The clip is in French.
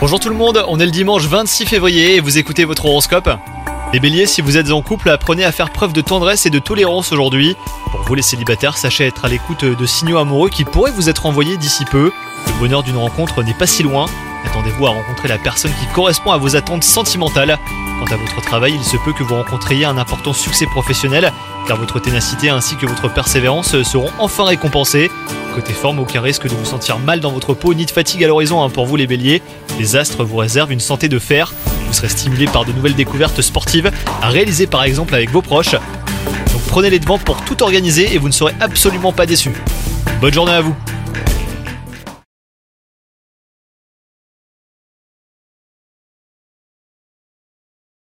Bonjour tout le monde, on est le dimanche 26 février et vous écoutez votre horoscope. Les béliers, si vous êtes en couple, apprenez à faire preuve de tendresse et de tolérance aujourd'hui. Pour vous les célibataires, sachez être à l'écoute de signaux amoureux qui pourraient vous être envoyés d'ici peu. Le bonheur d'une rencontre n'est pas si loin. Attendez-vous à rencontrer la personne qui correspond à vos attentes sentimentales. Quant à votre travail, il se peut que vous rencontriez un important succès professionnel, car votre ténacité ainsi que votre persévérance seront enfin récompensés. Côté forme, aucun risque de vous sentir mal dans votre peau, ni de fatigue à l'horizon hein, pour vous les béliers. Les astres vous réservent une santé de fer. Vous serez stimulé par de nouvelles découvertes sportives à réaliser par exemple avec vos proches. Donc prenez les devants pour tout organiser et vous ne serez absolument pas déçus. Bonne journée à vous